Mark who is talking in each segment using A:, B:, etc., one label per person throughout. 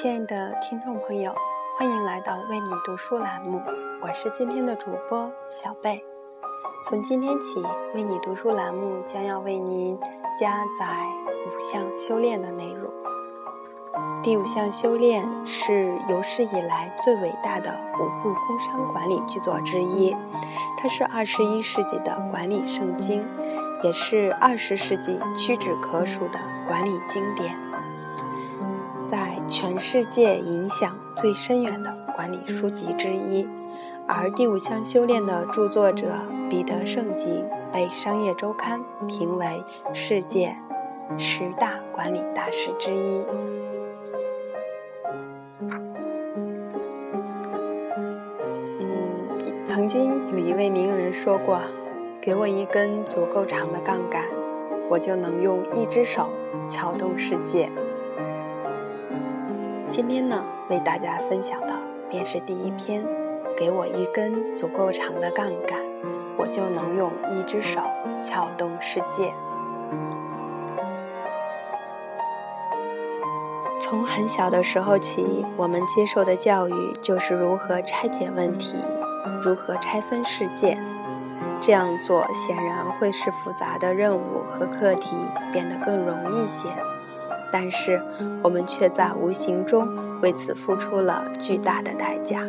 A: 亲爱的听众朋友，欢迎来到为你读书栏目，我是今天的主播小贝。从今天起，为你读书栏目将要为您加载五项修炼的内容。第五项修炼是有史以来最伟大的五部工商管理巨作之一，它是二十一世纪的管理圣经，也是二十世纪屈指可数的管理经典。在全世界影响最深远的管理书籍之一，而第五项修炼的著作者彼得圣吉被《商业周刊》评为世界十大管理大师之一。嗯，曾经有一位名人说过：“给我一根足够长的杠杆，我就能用一只手撬动世界。”今天呢，为大家分享的便是第一篇。给我一根足够长的杠杆，我就能用一只手撬动世界。从很小的时候起，我们接受的教育就是如何拆解问题，如何拆分世界。这样做显然会使复杂的任务和课题变得更容易些。但是，我们却在无形中为此付出了巨大的代价。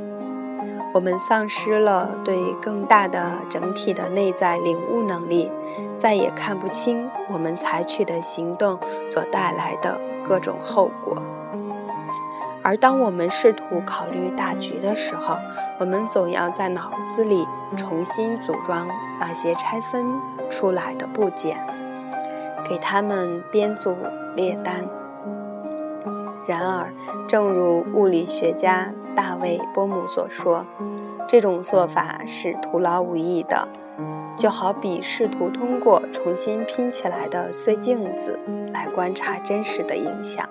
A: 我们丧失了对更大的整体的内在领悟能力，再也看不清我们采取的行动所带来的各种后果。而当我们试图考虑大局的时候，我们总要在脑子里重新组装那些拆分出来的部件，给他们编组。列单。然而，正如物理学家大卫·波姆所说，这种做法是徒劳无益的，就好比试图通过重新拼起来的碎镜子来观察真实的影响。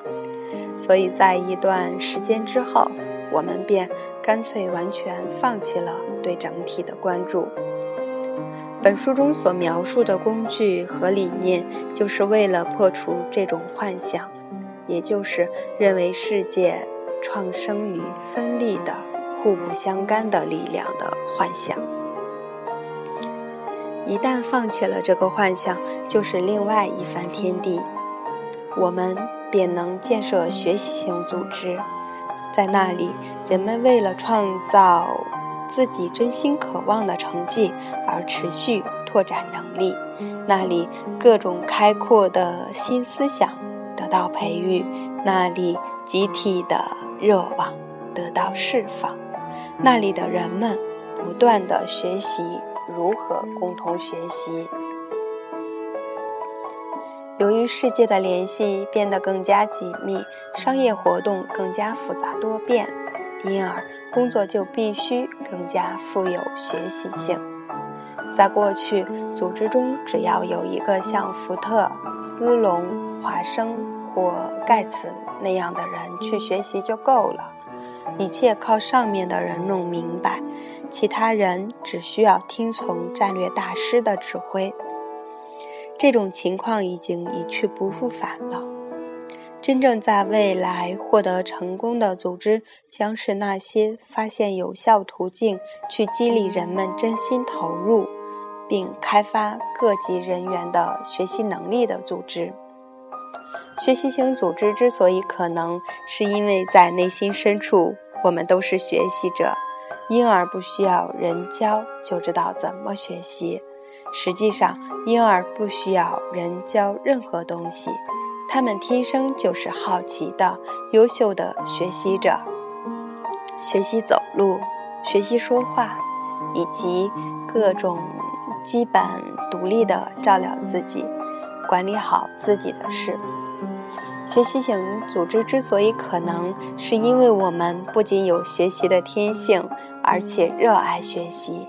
A: 所以在一段时间之后，我们便干脆完全放弃了对整体的关注。本书中所描述的工具和理念，就是为了破除这种幻想，也就是认为世界创生于分立的、互不相干的力量的幻想。一旦放弃了这个幻想，就是另外一番天地，我们便能建设学习型组织，在那里，人们为了创造。自己真心渴望的成绩，而持续拓展能力。那里各种开阔的新思想到培育，那里集体的热望得到释放，那里的人们不断的学习如何共同学习。由于世界的联系变得更加紧密，商业活动更加复杂多变。因而，工作就必须更加富有学习性。在过去，组织中只要有一个像福特、斯隆、华生或盖茨那样的人去学习就够了，一切靠上面的人弄明白，其他人只需要听从战略大师的指挥。这种情况已经一去不复返了。真正在未来获得成功的组织，将是那些发现有效途径去激励人们真心投入，并开发各级人员的学习能力的组织。学习型组织之所以可能，是因为在内心深处，我们都是学习者，因而不需要人教就知道怎么学习。实际上，婴儿不需要人教任何东西。他们天生就是好奇的、优秀的学习者，学习走路，学习说话，以及各种基本独立的照料自己、管理好自己的事。学习型组织之所以可能，是因为我们不仅有学习的天性，而且热爱学习。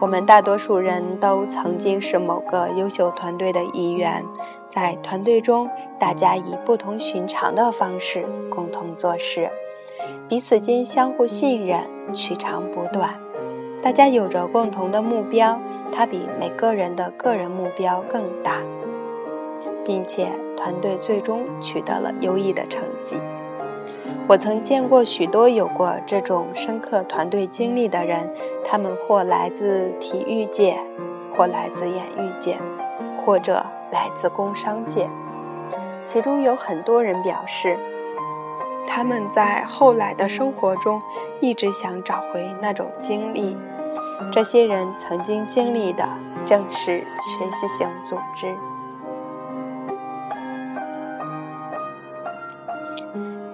A: 我们大多数人都曾经是某个优秀团队的一员。在团队中，大家以不同寻常的方式共同做事，彼此间相互信任，取长补短。大家有着共同的目标，它比每个人的个人目标更大，并且团队最终取得了优异的成绩。我曾见过许多有过这种深刻团队经历的人，他们或来自体育界，或来自演艺界，或者来自工商界。其中有很多人表示，他们在后来的生活中一直想找回那种经历。这些人曾经经历的正是学习型组织。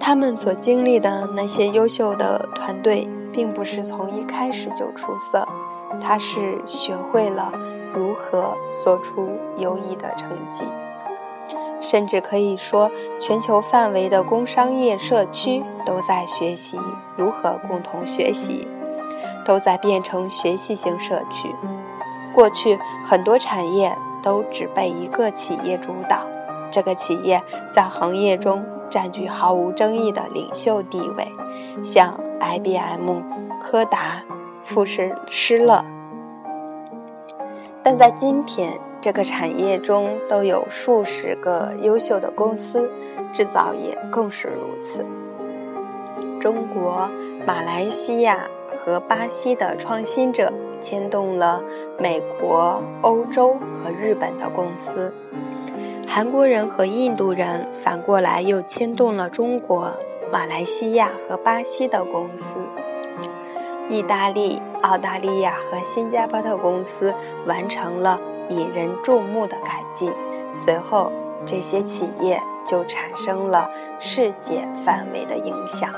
A: 他们所经历的那些优秀的团队，并不是从一开始就出色，他是学会了如何做出优异的成绩，甚至可以说，全球范围的工商业社区都在学习如何共同学习，都在变成学习型社区。过去很多产业都只被一个企业主导，这个企业在行业中。占据毫无争议的领袖地位，像 IBM、柯达、富士、施乐。但在今天，这个产业中都有数十个优秀的公司，制造业更是如此。中国、马来西亚和巴西的创新者牵动了美国、欧洲和日本的公司。韩国人和印度人反过来又牵动了中国、马来西亚和巴西的公司。意大利、澳大利亚和新加坡的公司完成了引人注目的改进，随后这些企业就产生了世界范围的影响。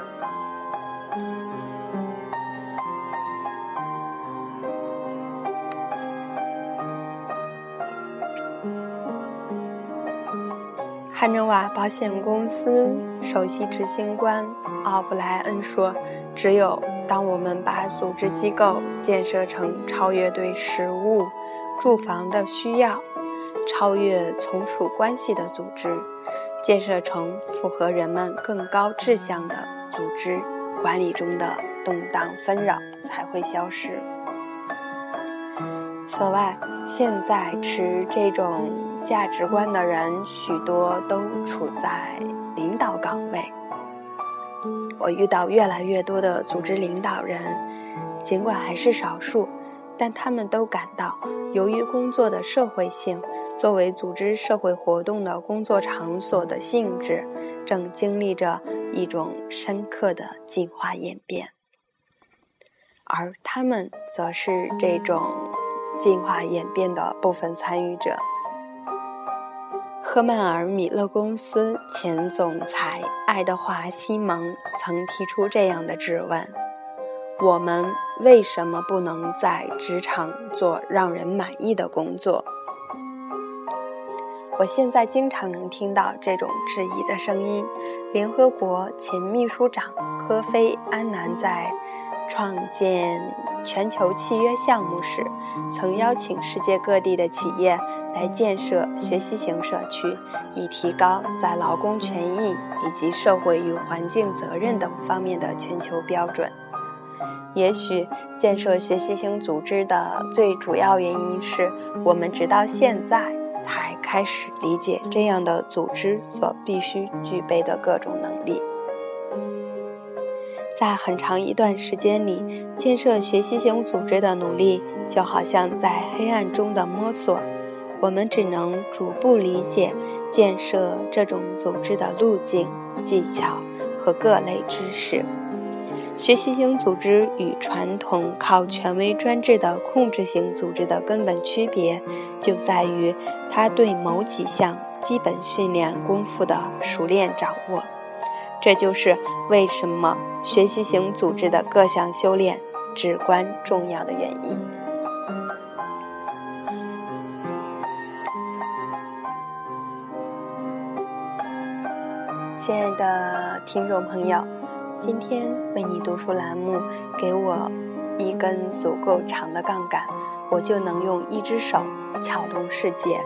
A: 瓦保险公司首席执行官奥布莱恩说：“只有当我们把组织机构建设成超越对食物、住房的需要、超越从属关系的组织，建设成符合人们更高志向的组织，管理中的动荡纷扰才会消失。”此外，现在持这种。价值观的人许多都处在领导岗位。我遇到越来越多的组织领导人，尽管还是少数，但他们都感到，由于工作的社会性，作为组织社会活动的工作场所的性质，正经历着一种深刻的进化演变，而他们则是这种进化演变的部分参与者。赫曼尔·米勒公司前总裁爱德华·西蒙曾提出这样的质问：“我们为什么不能在职场做让人满意的工作？”我现在经常能听到这种质疑的声音。联合国前秘书长科菲·安南在创建全球契约项目时，曾邀请世界各地的企业。来建设学习型社区，以提高在劳工权益以及社会与环境责任等方面的全球标准。也许建设学习型组织的最主要原因是我们直到现在才开始理解这样的组织所必须具备的各种能力。在很长一段时间里，建设学习型组织的努力就好像在黑暗中的摸索。我们只能逐步理解建设这种组织的路径、技巧和各类知识。学习型组织与传统靠权威专制的控制型组织的根本区别，就在于它对某几项基本训练功夫的熟练掌握。这就是为什么学习型组织的各项修炼至关重要的原因。亲爱的听众朋友，今天为你读书栏目，给我一根足够长的杠杆，我就能用一只手撬动世界，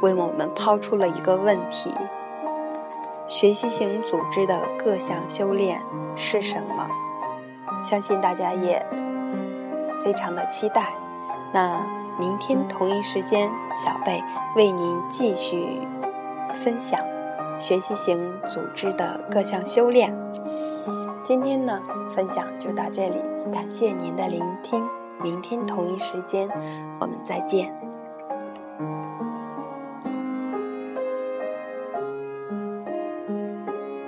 A: 为我们抛出了一个问题：学习型组织的各项修炼是什么？相信大家也非常的期待。那明天同一时间，小贝为您继续分享。学习型组织的各项修炼。今天呢，分享就到这里，感谢您的聆听，明天同一时间我们再见。